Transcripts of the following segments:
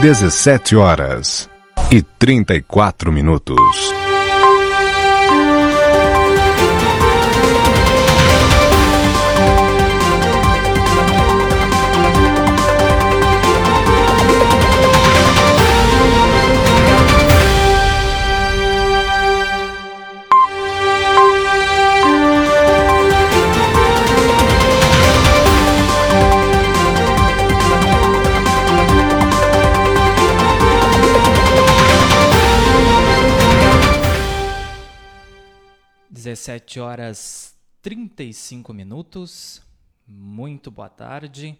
17 horas e 34 minutos. 17 horas 35 minutos. Muito boa tarde.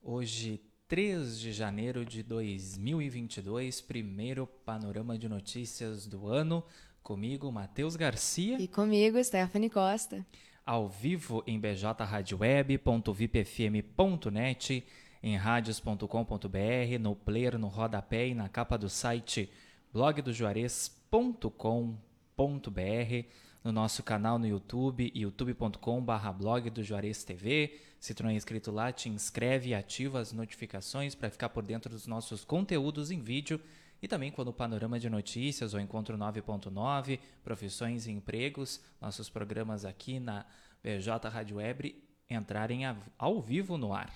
Hoje, 3 de janeiro de 2022, primeiro panorama de notícias do ano. Comigo, Matheus Garcia. E comigo, Stephanie Costa. Ao vivo em bjradioweb.vipfm.net, em radios.com.br, no player, no rodapé e na capa do site blogdojuarez.com.br no nosso canal no YouTube, youtube.com.br blog do Juarez TV. Se tu não é inscrito lá, te inscreve e ativa as notificações para ficar por dentro dos nossos conteúdos em vídeo e também quando o Panorama de Notícias ou Encontro 9.9, Profissões e Empregos, nossos programas aqui na BJ Rádio Web entrarem ao vivo no ar.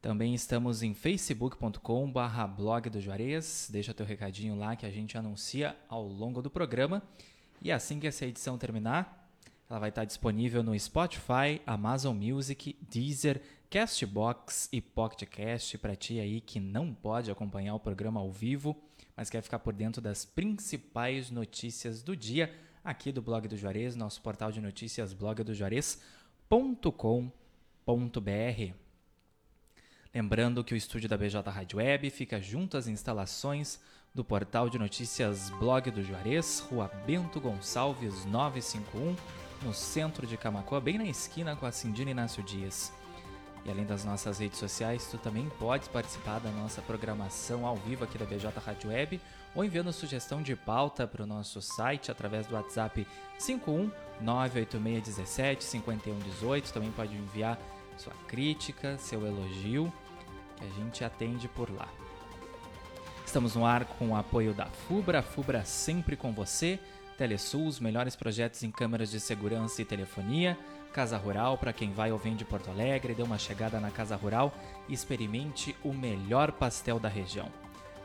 Também estamos em facebook.com blog do Juarez. Deixa teu recadinho lá que a gente anuncia ao longo do programa. E assim que essa edição terminar, ela vai estar disponível no Spotify, Amazon Music, Deezer, Castbox e PocketCast para ti aí que não pode acompanhar o programa ao vivo, mas quer ficar por dentro das principais notícias do dia aqui do Blog do Juarez, nosso portal de notícias blogdojuarez.com.br. Lembrando que o estúdio da BJ Rádio Web fica junto às instalações do portal de notícias Blog do Juarez, Rua Bento Gonçalves 951, no centro de Camacoa, bem na esquina com a Cindina Inácio Dias. E além das nossas redes sociais, tu também pode participar da nossa programação ao vivo aqui da BJ Rádio Web ou enviando sugestão de pauta para o nosso site através do WhatsApp 51 98617 5118. Também pode enviar sua crítica, seu elogio, que a gente atende por lá. Estamos no ar com o apoio da FUBRA, FUBRA sempre com você, Telesul, os melhores projetos em câmeras de segurança e telefonia, Casa Rural, para quem vai ou vem de Porto Alegre, dê uma chegada na Casa Rural e experimente o melhor pastel da região.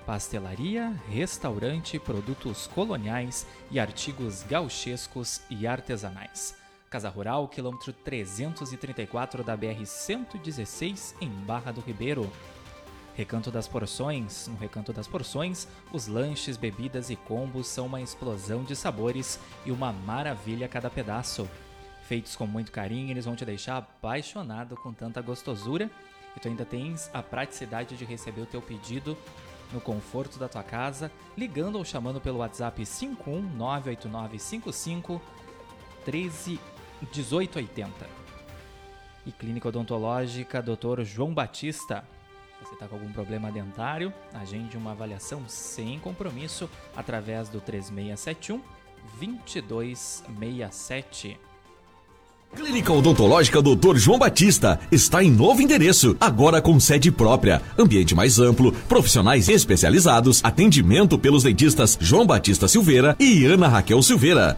Pastelaria, restaurante, produtos coloniais e artigos gauchescos e artesanais. Casa Rural, quilômetro 334 da BR-116, em Barra do Ribeiro. Recanto das Porções. No Recanto das Porções, os lanches, bebidas e combos são uma explosão de sabores e uma maravilha a cada pedaço. Feitos com muito carinho, eles vão te deixar apaixonado com tanta gostosura e tu ainda tens a praticidade de receber o teu pedido no conforto da tua casa, ligando ou chamando pelo WhatsApp 5198955 131880. E Clínica Odontológica Dr. João Batista você está com algum problema dentário? Agende uma avaliação sem compromisso através do 3671 2267. Clínica Odontológica Dr. João Batista está em novo endereço, agora com sede própria, ambiente mais amplo, profissionais especializados, atendimento pelos dentistas João Batista Silveira e Ana Raquel Silveira.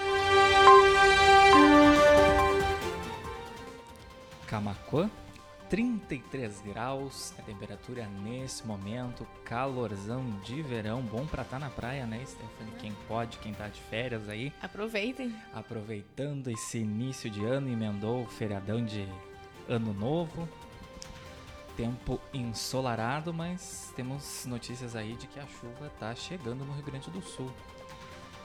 Camacuã, 33 graus, a temperatura nesse momento, calorzão de verão, bom pra estar tá na praia, né, Stephanie? Quem pode, quem tá de férias aí. Aproveitem. Aproveitando esse início de ano, emendou o feriadão de ano novo. Tempo ensolarado, mas temos notícias aí de que a chuva tá chegando no Rio Grande do Sul.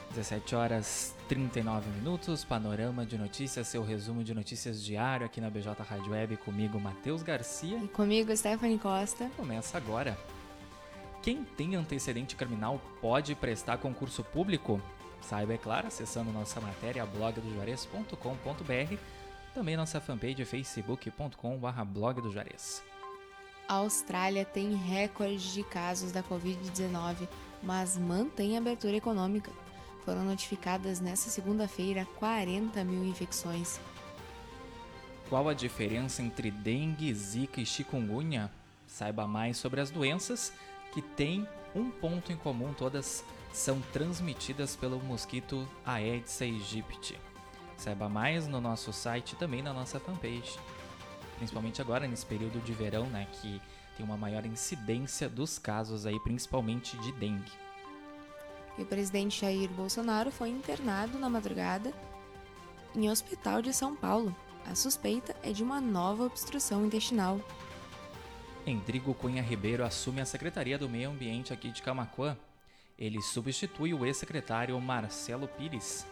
17 horas 39 minutos, panorama de notícias, seu resumo de notícias diário aqui na BJ Rádio Web, comigo Matheus Garcia. E comigo Stephanie Costa. Começa agora. Quem tem antecedente criminal pode prestar concurso público? Saiba, é claro, acessando nossa matéria blogdojuarez.com.br, também nossa fanpage facebook.com.br blog do Juarez. A Austrália tem recorde de casos da Covid-19, mas mantém abertura econômica. Foram notificadas nesta segunda-feira 40 mil infecções. Qual a diferença entre dengue, zika e chikungunya? Saiba mais sobre as doenças que têm um ponto em comum, todas são transmitidas pelo mosquito Aedes aegypti. Saiba mais no nosso site e também na nossa fanpage. Principalmente agora nesse período de verão, né, que tem uma maior incidência dos casos aí, principalmente de dengue. E o presidente Jair Bolsonaro foi internado na madrugada em hospital de São Paulo. A suspeita é de uma nova obstrução intestinal. Endrigo Cunha Ribeiro assume a Secretaria do Meio Ambiente aqui de Camacuã. Ele substitui o ex-secretário Marcelo Pires.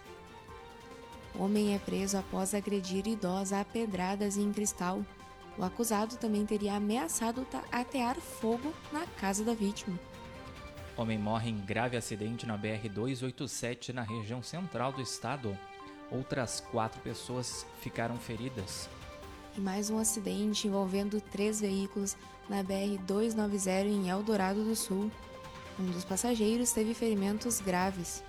Homem é preso após agredir idosa a pedradas em cristal. O acusado também teria ameaçado atear fogo na casa da vítima. Homem morre em grave acidente na BR-287 na região central do estado. Outras quatro pessoas ficaram feridas. E mais um acidente envolvendo três veículos na BR-290 em Eldorado do Sul. Um dos passageiros teve ferimentos graves.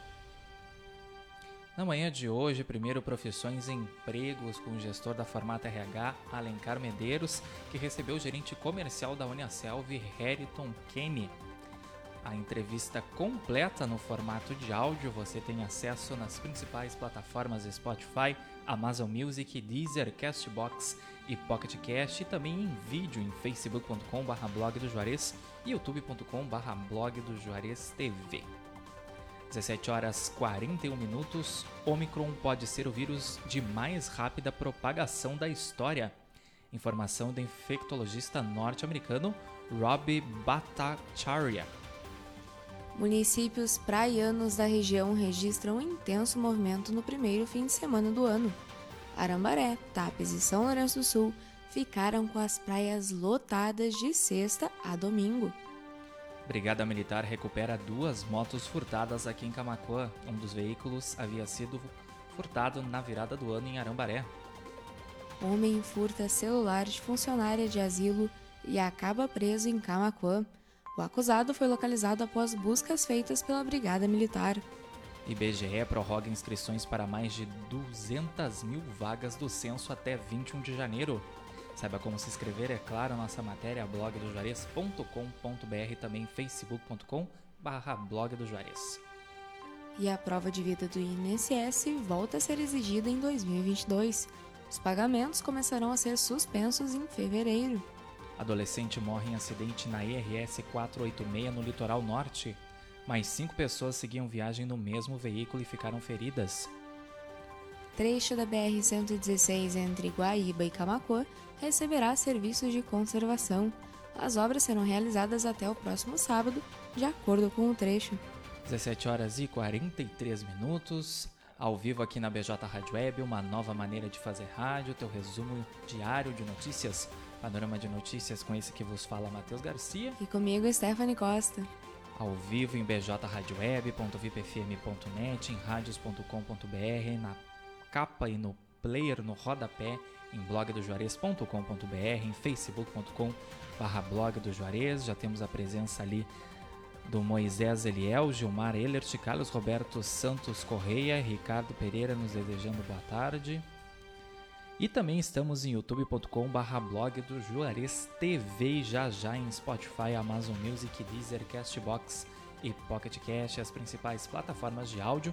Na manhã de hoje, primeiro Profissões e Empregos com o gestor da Formata RH, Alencar Medeiros, que recebeu o gerente comercial da Uniaselv, Heriton Kenny. A entrevista completa no formato de áudio você tem acesso nas principais plataformas Spotify, Amazon Music, Deezer, Castbox e Pocket Cast e também em vídeo em facebook.com.br blog do Juarez e youtube.com.br blog do Juarez TV. 17 horas 41 minutos, Omicron pode ser o vírus de mais rápida propagação da história. Informação do infectologista norte-americano Rob Bhattacharya. Municípios praianos da região registram intenso movimento no primeiro fim de semana do ano. Arambaré, Tapes e São Lourenço do Sul ficaram com as praias lotadas de sexta a domingo. Brigada Militar recupera duas motos furtadas aqui em Camacuã. Um dos veículos havia sido furtado na virada do ano em Arambaré. Homem furta celular de funcionária de asilo e acaba preso em Camacuã. O acusado foi localizado após buscas feitas pela Brigada Militar. IBGE prorroga inscrições para mais de 200 mil vagas do censo até 21 de janeiro. Saiba como se inscrever, é claro, nossa matéria blogdojuarez.com.br também facebook.com barra blog do Juarez. E a prova de vida do INSS volta a ser exigida em 2022. Os pagamentos começarão a ser suspensos em fevereiro. Adolescente morre em acidente na IRS 486 no litoral norte. Mais cinco pessoas seguiam viagem no mesmo veículo e ficaram feridas. Trecho da BR-116 entre Guaíba e Camacuã receberá serviços de conservação. As obras serão realizadas até o próximo sábado, de acordo com o trecho. 17 horas e 43 minutos. Ao vivo aqui na BJ Rádio Web, uma nova maneira de fazer rádio, teu resumo diário de notícias Panorama de Notícias com esse que vos fala Matheus Garcia. E comigo, Stephanie Costa. Ao vivo em bjradioweb.vipfm.net, em radios.com.br, na capa e no player, no rodapé, em blogdojuarez.com.br, em facebook.com barra blog do Juarez. Já temos a presença ali do Moisés Eliel, Gilmar Ehlert, Carlos Roberto Santos Correia, Ricardo Pereira nos desejando boa tarde. E também estamos em youtube.com barra blog do Juarez TV já já em Spotify, Amazon Music, Deezer, Castbox e Pocket Cast, as principais plataformas de áudio.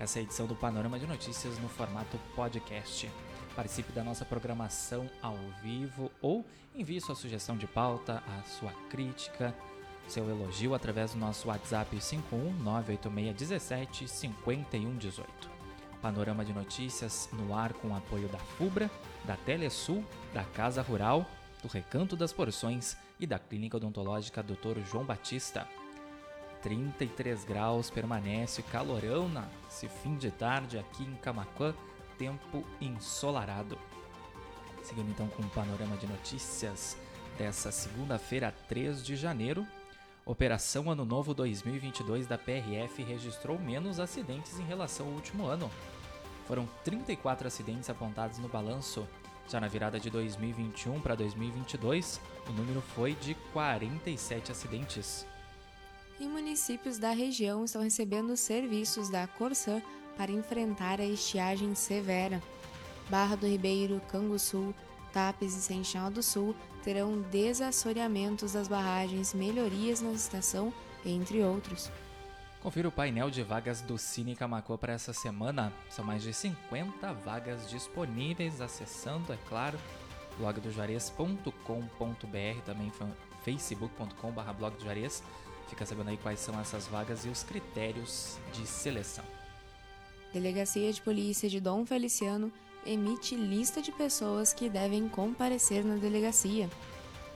Essa é a edição do Panorama de Notícias no formato podcast. Participe da nossa programação ao vivo ou envie sua sugestão de pauta, a sua crítica, seu elogio através do nosso WhatsApp 51986175118. 5118. Panorama de notícias no ar com apoio da FUBRA, da Telesul, da Casa Rural, do Recanto das Porções e da Clínica Odontológica Dr. João Batista. 33 graus permanece calorão nesse fim de tarde aqui em Camacuã, tempo ensolarado. Seguindo então com o panorama de notícias dessa segunda-feira, 3 de janeiro, Operação Ano Novo 2022 da PRF registrou menos acidentes em relação ao último ano. Foram 34 acidentes apontados no balanço. Já na virada de 2021 para 2022, o número foi de 47 acidentes. E municípios da região estão recebendo serviços da Corsã para enfrentar a estiagem severa. Barra do Ribeiro, Canguçu, Tapes e Seixal do Sul terão desassoreamentos das barragens, melhorias na estação, entre outros. Confira o painel de vagas do Cine Camacô para essa semana. São mais de 50 vagas disponíveis, acessando, é claro, blogdojuarez.com.br, também facebook.com.br blog do Juarez. Fica sabendo aí quais são essas vagas e os critérios de seleção. Delegacia de Polícia de Dom Feliciano emite lista de pessoas que devem comparecer na delegacia.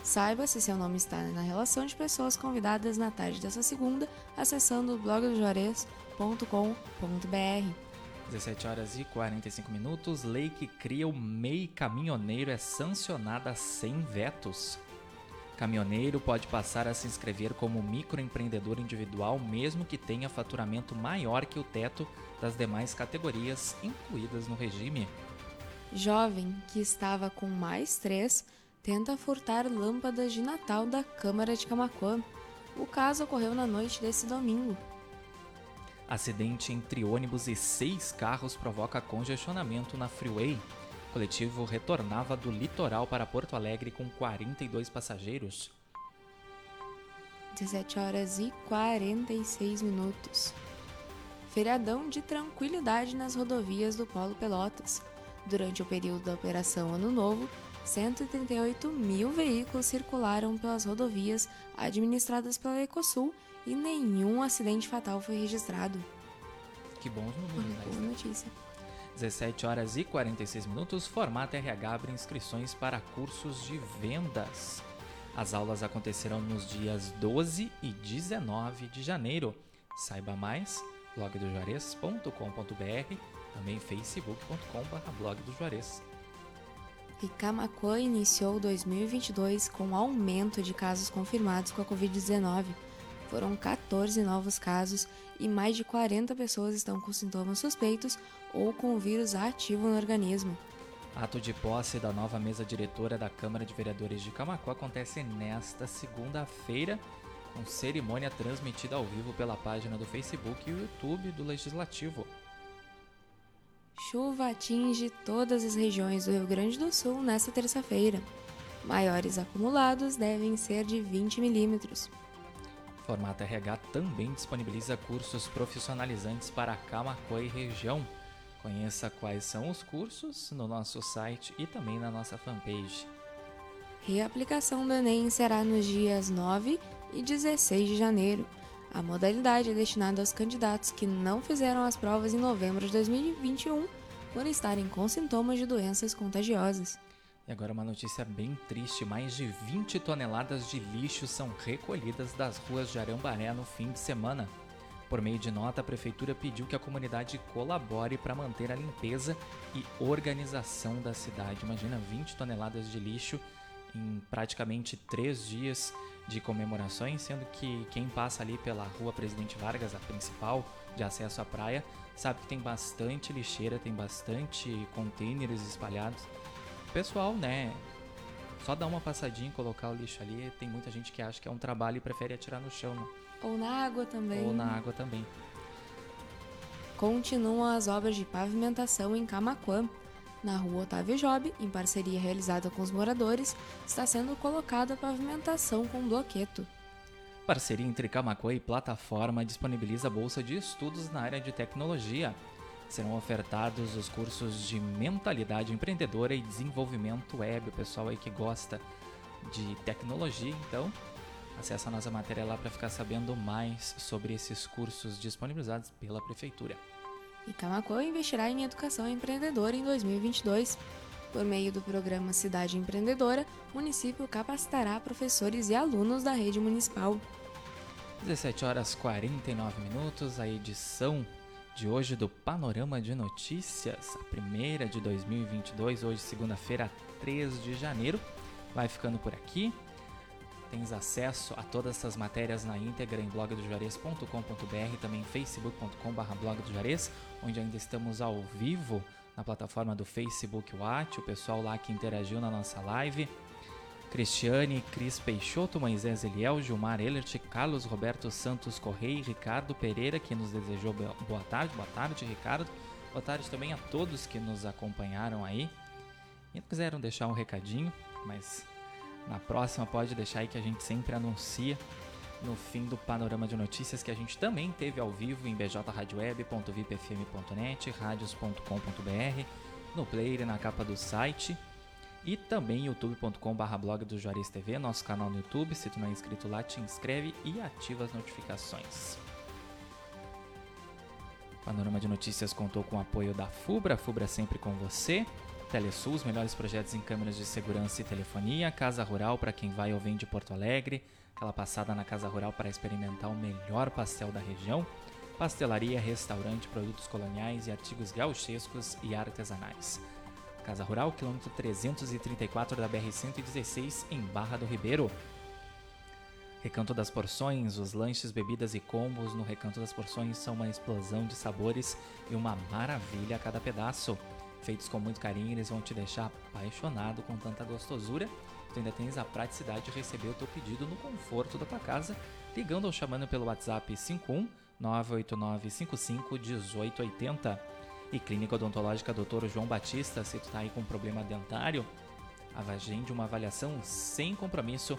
Saiba se seu nome está na relação de pessoas convidadas na tarde dessa segunda, acessando blogdojuarez.com.br. 17 horas e 45 minutos. Lei que cria o MEI caminhoneiro é sancionada sem vetos. Caminhoneiro pode passar a se inscrever como microempreendedor individual mesmo que tenha faturamento maior que o teto das demais categorias incluídas no regime. Jovem que estava com mais três tenta furtar lâmpadas de Natal da Câmara de Camacuã. O caso ocorreu na noite desse domingo. Acidente entre ônibus e seis carros provoca congestionamento na freeway. O coletivo retornava do litoral para Porto Alegre com 42 passageiros. 17 horas e 46 minutos. Feriadão de tranquilidade nas rodovias do Polo Pelotas. Durante o período da Operação Ano Novo, 138 mil veículos circularam pelas rodovias administradas pela Ecosul e nenhum acidente fatal foi registrado. Que bons números, né? Boa notícia. 17 horas e 46 minutos, formato RH abre inscrições para cursos de vendas. As aulas acontecerão nos dias 12 e 19 de janeiro. Saiba mais, blogdojuarez.com.br, também facebook.com.br blog do Juarez. E Camacuã iniciou 2022 com aumento de casos confirmados com a Covid-19. Foram 14 novos casos e mais de 40 pessoas estão com sintomas suspeitos ou com o vírus ativo no organismo. Ato de posse da nova mesa diretora da Câmara de Vereadores de Camacuã acontece nesta segunda-feira, com cerimônia transmitida ao vivo pela página do Facebook e o YouTube do Legislativo. Chuva atinge todas as regiões do Rio Grande do Sul nesta terça-feira. Maiores acumulados devem ser de 20 milímetros. Formato RH também disponibiliza cursos profissionalizantes para Camacuã e região. Conheça quais são os cursos no nosso site e também na nossa fanpage. Reaplicação do Enem será nos dias 9 e 16 de janeiro. A modalidade é destinada aos candidatos que não fizeram as provas em novembro de 2021 por estarem com sintomas de doenças contagiosas. E agora uma notícia bem triste: mais de 20 toneladas de lixo são recolhidas das ruas de Arambaré no fim de semana. Por meio de nota, a prefeitura pediu que a comunidade colabore para manter a limpeza e organização da cidade. Imagina 20 toneladas de lixo em praticamente três dias de comemorações, sendo que quem passa ali pela rua Presidente Vargas, a principal de acesso à praia, sabe que tem bastante lixeira, tem bastante containers espalhados. O pessoal, né, só dar uma passadinha e colocar o lixo ali, tem muita gente que acha que é um trabalho e prefere atirar no chão, né? Ou na água também. Ou na água também. Continuam as obras de pavimentação em Camaquã. Na rua Otávio Job, em parceria realizada com os moradores, está sendo colocada pavimentação com bloqueto. Parceria entre Camacuã e plataforma disponibiliza bolsa de estudos na área de tecnologia. Serão ofertados os cursos de mentalidade empreendedora e desenvolvimento web. O pessoal aí que gosta de tecnologia, então acesse a nossa matéria lá para ficar sabendo mais sobre esses cursos disponibilizados pela prefeitura. E Camacuã investirá em educação empreendedora em 2022. Por meio do programa Cidade Empreendedora, o município capacitará professores e alunos da rede municipal. 17 horas 49 minutos, a edição de hoje do Panorama de Notícias, a primeira de 2022, hoje segunda-feira, 3 de janeiro, vai ficando por aqui. Tens acesso a todas essas matérias na íntegra em blogdojuarez.com.br, também facebook.com.br onde ainda estamos ao vivo na plataforma do Facebook Watch, o pessoal lá que interagiu na nossa live. Cristiane, Cris Peixoto, Moisés Eliel, Gilmar Elert, Carlos Roberto Santos Correia, Ricardo Pereira, que nos desejou boa tarde. Boa tarde, Ricardo. Boa tarde também a todos que nos acompanharam aí. E quiseram deixar um recadinho, mas na próxima pode deixar aí que a gente sempre anuncia no fim do panorama de notícias que a gente também teve ao vivo em bjradioweb.vipfm.net, radios.com.br, no player na capa do site e também youtube.com.br blog do Juarez TV, nosso canal no YouTube. Se tu não é inscrito lá, te inscreve e ativa as notificações. Panorama de Notícias contou com o apoio da FUBRA, FUBRA sempre com você. Telesul, os melhores projetos em câmeras de segurança e telefonia. Casa Rural para quem vai ou vem de Porto Alegre. Aquela passada na Casa Rural para experimentar o melhor pastel da região. Pastelaria, restaurante, produtos coloniais e artigos gauchescos e artesanais. Casa Rural, quilômetro 334 da BR-116, em Barra do Ribeiro. Recanto das Porções, os lanches, bebidas e combos no Recanto das Porções são uma explosão de sabores e uma maravilha a cada pedaço. Feitos com muito carinho, eles vão te deixar apaixonado com tanta gostosura. Tu ainda tens a praticidade de receber o teu pedido no conforto da tua casa, ligando ou chamando pelo WhatsApp 51 989 55 1880 e Clínica Odontológica Dr. João Batista, se tu tá aí com problema dentário, agende uma avaliação sem compromisso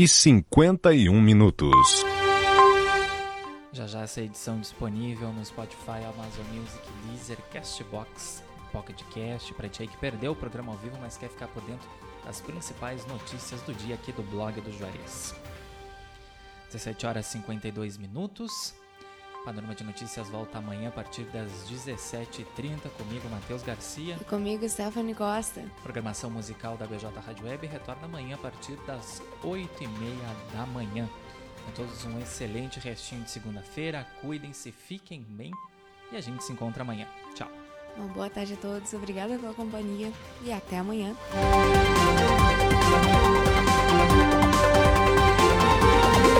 e 51 minutos. Já já essa edição disponível no Spotify, Amazon Music, Deezer, Castbox, Pocket Cast, para ti aí que perdeu o programa ao vivo, mas quer ficar por dentro das principais notícias do dia aqui do blog do Juarez. 17 horas e 52 minutos. Panorama de Notícias volta amanhã a partir das 17h30 comigo, Matheus Garcia. E comigo, Stephanie Costa. Programação musical da BJ Rádio Web retorna amanhã a partir das 8h30 da manhã. Com todos um excelente restinho de segunda-feira. Cuidem-se, fiquem bem e a gente se encontra amanhã. Tchau. Uma boa tarde a todos, obrigada pela companhia e até amanhã.